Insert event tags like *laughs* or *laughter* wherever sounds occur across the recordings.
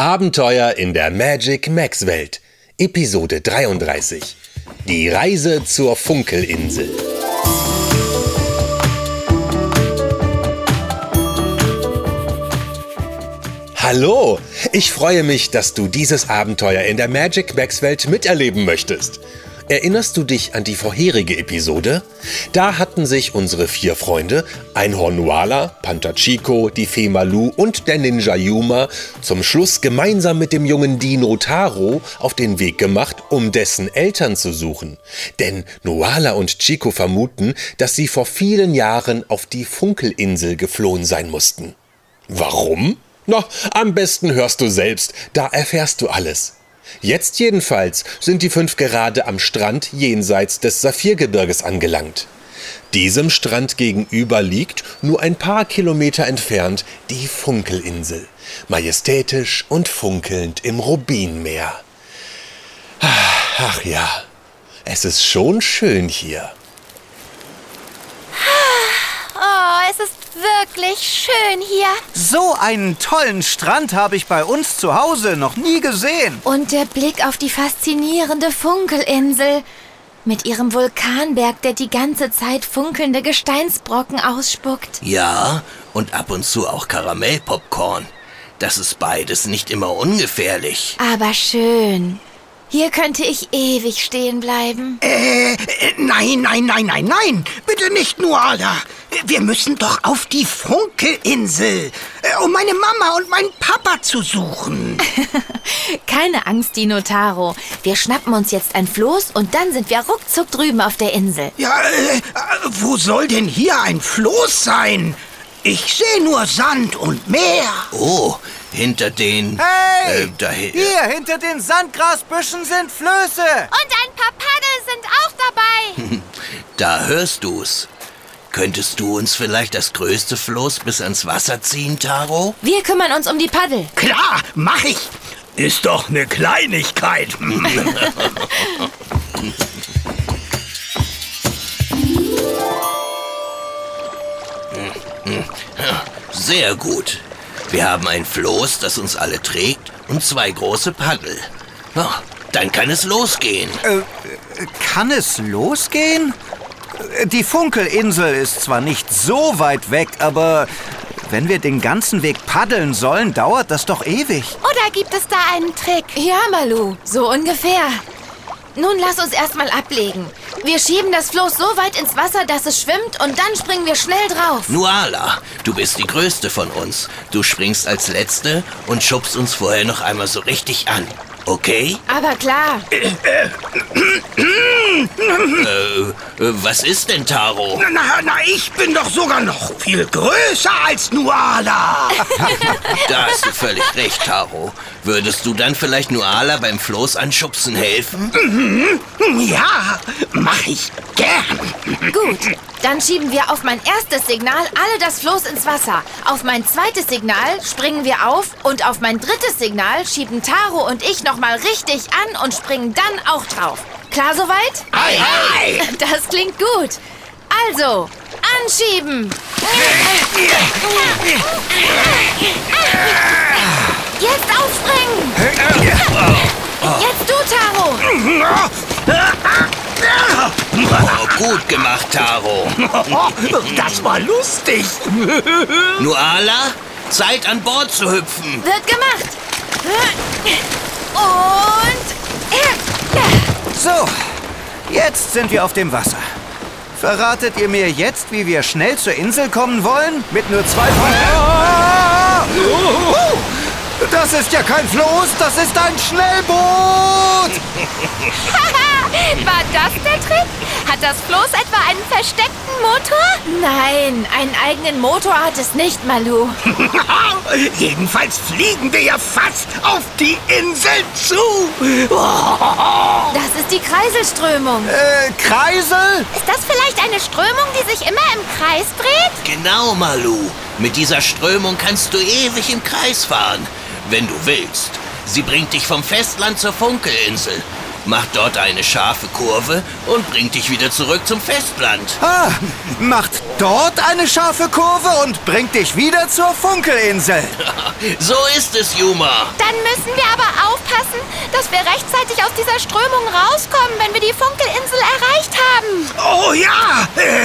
Abenteuer in der Magic Max Welt. Episode 33. Die Reise zur Funkelinsel. Hallo, ich freue mich, dass du dieses Abenteuer in der Magic Max Welt miterleben möchtest. Erinnerst du dich an die vorherige Episode? Da hatten sich unsere vier Freunde, Einhorn Nuala, Panther Chico, die Fee Malu und der Ninja Yuma, zum Schluss gemeinsam mit dem jungen Dino Taro auf den Weg gemacht, um dessen Eltern zu suchen. Denn Nuala und Chico vermuten, dass sie vor vielen Jahren auf die Funkelinsel geflohen sein mussten. Warum? Na, am besten hörst du selbst, da erfährst du alles. Jetzt jedenfalls sind die fünf gerade am Strand jenseits des Saphirgebirges angelangt. Diesem Strand gegenüber liegt, nur ein paar Kilometer entfernt, die Funkelinsel, majestätisch und funkelnd im Rubinmeer. Ach ja, es ist schon schön hier. Oh, es ist wirklich schön hier. So einen tollen Strand habe ich bei uns zu Hause noch nie gesehen. Und der Blick auf die faszinierende Funkelinsel. Mit ihrem Vulkanberg, der die ganze Zeit funkelnde Gesteinsbrocken ausspuckt. Ja, und ab und zu auch Karamellpopcorn. Das ist beides nicht immer ungefährlich. Aber schön. Hier könnte ich ewig stehen bleiben. Äh, nein, nein, nein, nein, nein. Bitte nicht, Nuala. Wir müssen doch auf die Funkelinsel, äh, um meine Mama und meinen Papa zu suchen. *laughs* Keine Angst, Dino Taro. Wir schnappen uns jetzt ein Floß und dann sind wir ruckzuck drüben auf der Insel. Ja, äh, wo soll denn hier ein Floß sein? Ich sehe nur Sand und Meer. Oh, hinter den... Hey! Äh, da, Hier, hinter den Sandgrasbüschen sind Flöße. Und ein paar Paddel sind auch dabei. *laughs* da hörst du's. Könntest du uns vielleicht das größte Floß bis ans Wasser ziehen, Taro? Wir kümmern uns um die Paddel. Klar, mach ich. Ist doch eine Kleinigkeit. *laughs* Sehr gut. Wir haben ein Floß, das uns alle trägt, und zwei große Paddel. Oh, dann kann es losgehen. Äh, kann es losgehen? Die Funkelinsel ist zwar nicht so weit weg, aber wenn wir den ganzen Weg paddeln sollen, dauert das doch ewig. Oder gibt es da einen Trick? Ja, Malu, so ungefähr. Nun lass uns erstmal ablegen. Wir schieben das Floß so weit ins Wasser, dass es schwimmt und dann springen wir schnell drauf. Nuala, du bist die Größte von uns. Du springst als Letzte und schubst uns vorher noch einmal so richtig an. Okay? Aber klar, *coughs* Äh, was ist denn, Taro? na, na, ich bin doch sogar noch viel größer als Nuala. *laughs* Da hast du völlig recht, Taro. Würdest du dann vielleicht Nuala beim Floß anschubsen helfen? Ja, mach ich gern. gut. Dann schieben wir auf mein erstes Signal alle das Floß ins Wasser. Auf mein zweites Signal springen wir auf und auf mein drittes Signal schieben Taro und ich nochmal richtig an und springen dann auch drauf. Klar soweit? Ei, ei. Das klingt gut. Also, anschieben. Jetzt aufspringen. Jetzt du, Taro. Oh, gut gemacht, Taro. *laughs* Das war lustig. *laughs* Nuala, Zeit an Bord zu hüpfen. Wird gemacht. Und... So, jetzt sind wir auf dem Wasser. Verratet ihr mir jetzt, wie wir schnell zur Insel kommen wollen? Mit nur zwei von... Ah! Das ist ja kein Floß, das ist ein Schnellboot! *laughs* War das der Trick? Hat das Floß etwa einen versteckten Motor? Nein, einen eigenen Motor hat es nicht, Malu. *laughs* Jedenfalls fliegen wir ja fast auf die Insel zu. Das ist die Kreiselströmung. Äh, Kreisel? Ist das vielleicht eine Strömung, die sich immer im Kreis dreht? Genau, Malu. Mit dieser Strömung kannst du ewig im Kreis fahren, wenn du willst. Sie bringt dich vom Festland zur Funkelinsel. Macht dort eine scharfe Kurve und bringt dich wieder zurück zum Festland. Ah, macht dort eine scharfe Kurve und bringt dich wieder zur Funkelinsel. *laughs* So ist es, Juma. Dann müssen wir aber aufpassen, dass wir rechtzeitig aus dieser Strömung rauskommen, wenn wir die Funkelinsel erreicht haben. Oh ja! Äh,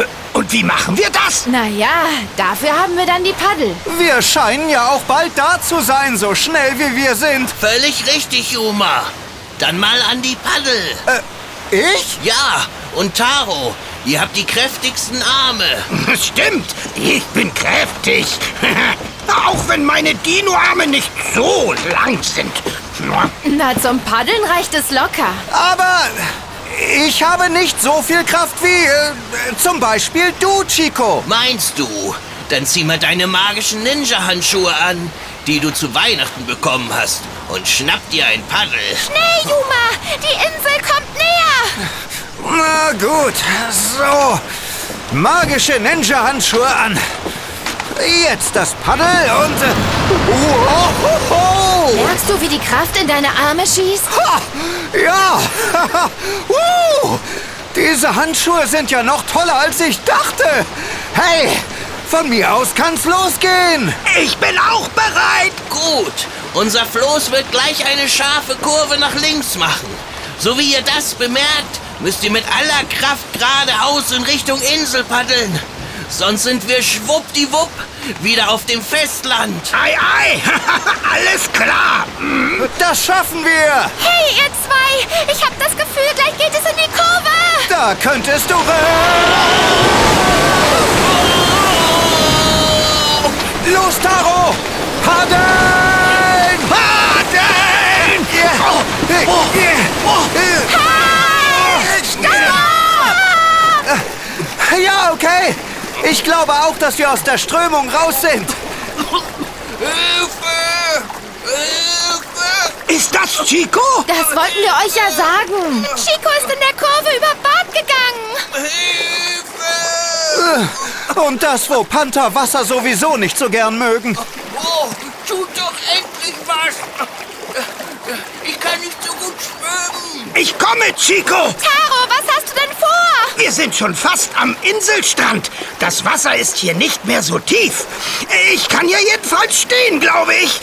äh, und wie machen wir das? Naja, dafür haben wir dann die Paddel. Wir scheinen ja auch bald da zu sein, so schnell wie wir sind. Völlig richtig, Juma. Dann mal an die Paddel. Ich? Ja, und Taro, ihr habt die kräftigsten Arme. *laughs* Stimmt, ich bin kräftig. *laughs* Auch wenn meine Dino-Arme nicht so lang sind. Na, zum Paddeln reicht es locker. Aber ich habe nicht so viel Kraft wie äh, zum Beispiel du, Chico. Meinst du? Dann zieh mal deine magischen Ninja-Handschuhe an, die du zu Weihnachten bekommen hast, und schnapp dir ein Paddel. Schnell, Juma! Die Insel kommt näher! Na gut, so. Magische Ninja-Handschuhe an. Jetzt das Paddel und... Äh, wow, Merkst du, wie die Kraft in deine Arme schießt? ha, ja! *laughs* uh, diese Handschuhe sind ja noch toller, als ich dachte. Hey, von mir aus kann's losgehen. Ich bin auch bereit. Gut, unser Floß wird gleich eine scharfe Kurve nach links machen. So wie ihr das bemerkt, müsst ihr mit aller Kraft geradeaus in Richtung Insel paddeln. Sonst sind wir schwuppdiwupp wieder auf dem Festland. Ei, ei. *laughs* Alles klar. Das schaffen wir. Hey, ihr zwei! Ich hab das Gefühl, gleich geht es in die Kurve! Da könntest du... Los, Taro! Paddeln! Paddeln! Ja, okay. Ich glaube auch, dass wir aus der Strömung raus sind. Hilfe! Hilfe! Ist das Chico? Das wollten wir euch ja sagen. Chico ist in der Kurve über Bord gegangen. Hilfe! Und das, wo Panther Wasser sowieso nicht so gern mögen. Oh, tut doch endlich was! Ich kann nicht so gut schwimmen. Ich komme, Chico. Taro, was hast du denn vor? Wir sind schon fast am Inselstrand. Das Wasser ist hier nicht mehr so tief. Ich kann hier jedenfalls stehen, glaube ich.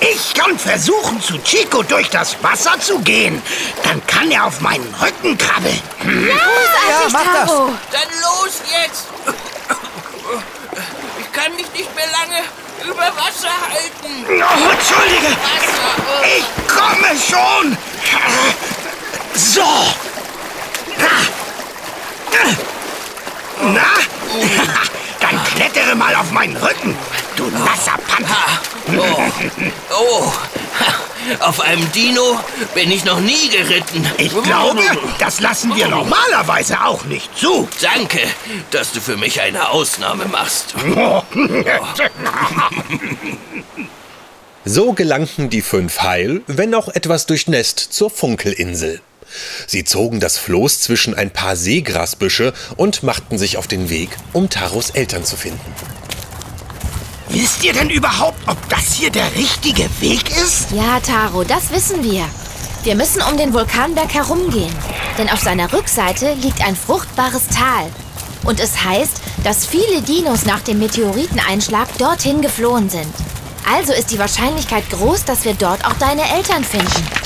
Ich kann versuchen, zu Chico durch das Wasser zu gehen. Dann kann er auf meinen Rücken krabbeln. Großartig, mach das. Taro. Dann los jetzt! Ich kann mich nicht mehr lange über Wasser halten. Oh, Entschuldige. Wasser! oh. Ich komme schon. So. Na? Dann *laughs* klettere mal auf meinen Rücken, du nasser Panther. Oh. oh, *laughs* auf einem Dino bin ich noch nie geritten. Ich glaube, das lassen wir normalerweise auch nicht zu. Danke, dass du für mich eine Ausnahme machst. So gelangten die fünf heil, wenn auch etwas durchnässt, zur Funkelinsel. Sie zogen das Floß zwischen ein paar Seegrasbüsche und machten sich auf den Weg, um Taros Eltern zu finden. Wisst ihr denn überhaupt, ob das hier der richtige Weg ist? Ja, Taro, das wissen wir. Wir müssen um den Vulkanberg herumgehen. Denn auf seiner Rückseite liegt ein fruchtbares Tal. Und es heißt, dass viele Dinos nach dem Meteoriteneinschlag dorthin geflohen sind. Also ist die Wahrscheinlichkeit groß, dass wir dort auch deine Eltern finden.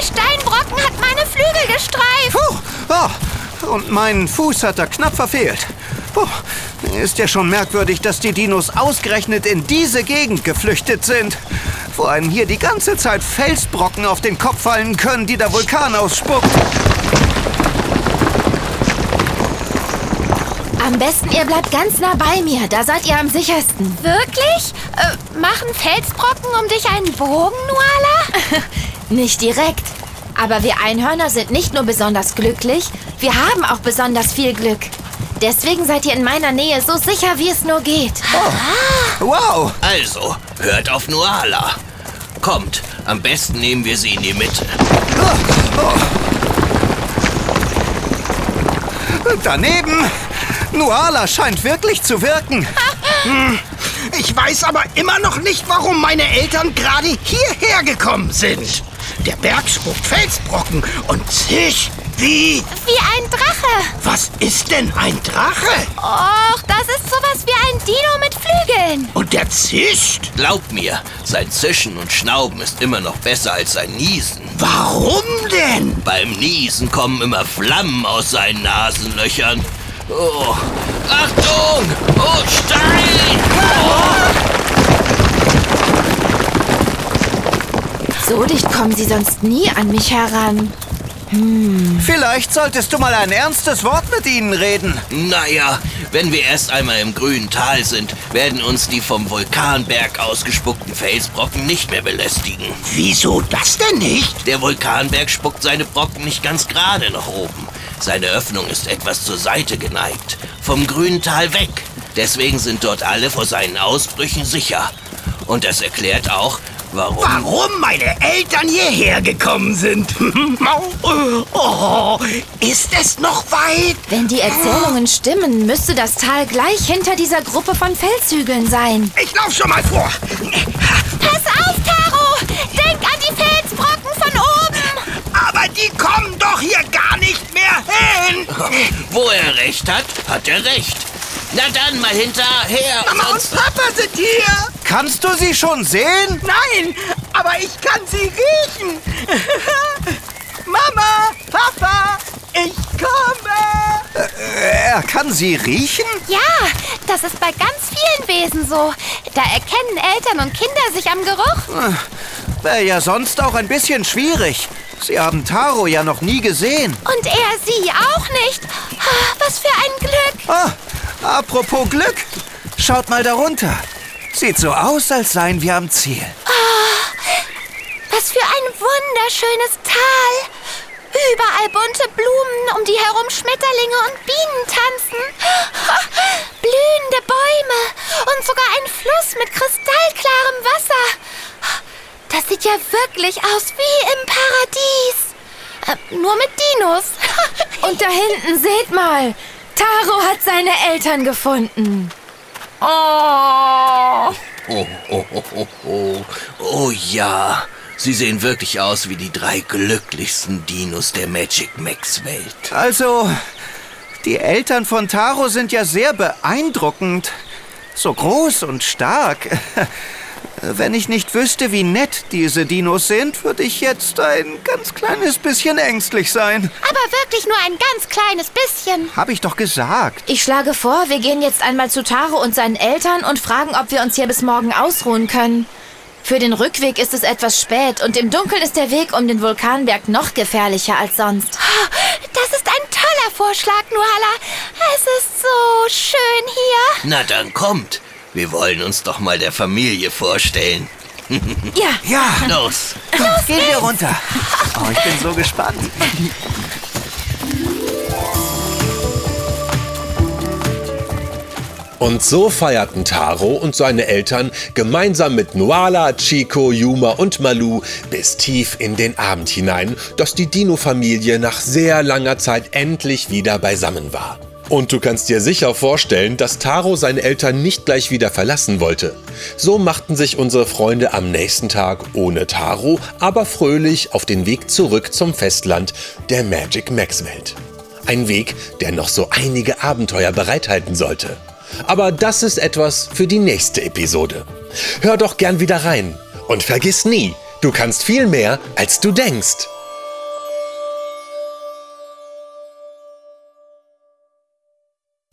Der Steinbrocken hat meine Flügel gestreift. Puh, oh, und mein Fuß hat er knapp verfehlt. Puh, ist ja schon merkwürdig, dass die Dinos ausgerechnet in diese Gegend geflüchtet sind. Vor allem hier die ganze Zeit Felsbrocken auf den Kopf fallen können, die der Vulkan ausspuckt. Am besten, ihr bleibt ganz nah bei mir. Da seid ihr am sichersten. Wirklich? Äh, machen Felsbrocken um dich einen Bogen, Nuala? *laughs* nicht direkt. Aber wir Einhörner sind nicht nur besonders glücklich, wir haben auch besonders viel Glück. Deswegen seid ihr in meiner Nähe so sicher, wie es nur geht. Wow, Also, hört auf Nuala. Kommt, am besten nehmen wir sie in die Mitte. daneben. Nuala scheint wirklich zu wirken. Ich weiß aber immer noch nicht, warum meine Eltern gerade hierher gekommen sind. Der Berg spuckt Felsbrocken und zischt wie... Wie ein Drache. Was ist denn ein Drache? Och, das ist sowas wie ein Dino mit Flügeln. Und der zischt? Glaub mir, sein Zischen und Schnauben ist immer noch besser als sein Niesen. Warum denn? Beim Niesen kommen immer Flammen aus seinen Nasenlöchern. Oh, Achtung! Oh, Stein! So dicht kommen sie sonst nie an mich heran. Vielleicht solltest du mal ein ernstes Wort mit ihnen reden. Naja, wenn wir erst einmal im grünen Tal sind, werden uns die vom Vulkanberg ausgespuckten Felsbrocken nicht mehr belästigen. Wieso das denn nicht? Der Vulkanberg spuckt seine Brocken nicht ganz gerade nach oben. Seine Öffnung ist etwas zur Seite geneigt, vom grünen Tal weg. Deswegen sind dort alle vor seinen Ausbrüchen sicher. Und das erklärt auch, warum... Warum meine Eltern hierher gekommen sind? *laughs* oh, ist es noch weit? Wenn die Erzählungen stimmen, müsste das Tal gleich hinter dieser Gruppe von Felshügeln sein. Ich lauf schon mal vor. Pass auf, Taro! Denk an die Felsbrocken von oben! Aber die kommen doch hier gar nicht mehr hin. Wo er recht hat, hat er recht. Na dann mal hinterher. Mama und Papa sind hier. Kannst du sie schon sehen? Nein, aber ich kann sie riechen. *laughs* Mama, Papa, ich komme. Er kann sie riechen? Ja, das ist bei ganz vielen Wesen so. Da erkennen Eltern und Kinder sich am Geruch. Wäre ja sonst auch ein bisschen schwierig. Sie haben Taro ja noch nie gesehen. Und er sie auch nicht. Ah, Was für ein Glück. Ah, apropos Glück. Schaut mal darunter. Sieht so aus, als seien wir am Ziel. Was für ein wunderschönes Tal. Überall bunte Blumen, um die herum Schmetterlinge und Bienen tanzen. Blühende Bäume und sogar ein Fluss mit kristallklarem Wasser. Das sieht ja wirklich aus wie im Paradies. Äh, nur mit Dinos. Und da hinten, seht mal. Taro hat seine Eltern gefunden. Oh. Oh, oh, oh, oh, oh. oh ja, sie sehen wirklich aus wie die drei glücklichsten Dinos der Magic Max Welt. Also, die Eltern von Taro sind ja sehr beeindruckend. So groß und stark. *laughs* Wenn ich nicht wüsste, wie nett diese Dinos sind, würde ich jetzt ein ganz kleines bisschen ängstlich sein. Aber wirklich nur ein ganz kleines bisschen. Hab ich doch gesagt. Ich schlage vor, wir gehen jetzt einmal zu Taro und seinen Eltern und fragen, ob wir uns hier bis morgen ausruhen können. Für den Rückweg ist es etwas spät und im Dunkeln ist der Weg um den Vulkanberg noch gefährlicher als sonst. Das ist ein toller Vorschlag, Nuala. Es ist so schön hier. Na dann kommt, wir wollen uns doch mal der Familie vorstellen. Ja, *laughs* Ja, Los! gehen wir runter. Oh, ich bin so gespannt. Und so feierten Taro und seine Eltern gemeinsam mit Nuala, Chico, Yuma und Malu bis tief in den Abend hinein, dass die Dino-Familie nach sehr langer Zeit endlich wieder beisammen war. Und du kannst dir sicher vorstellen, dass Taro seine Eltern nicht gleich wieder verlassen wollte. So machten sich unsere Freunde am nächsten Tag ohne Taro, aber fröhlich auf den Weg zurück zum Festland der Magic Max Welt. Ein Weg, der noch so einige Abenteuer bereithalten sollte. Aber das ist etwas für die nächste Episode. Hör doch gern wieder rein und vergiss nie, du kannst viel mehr, als du denkst.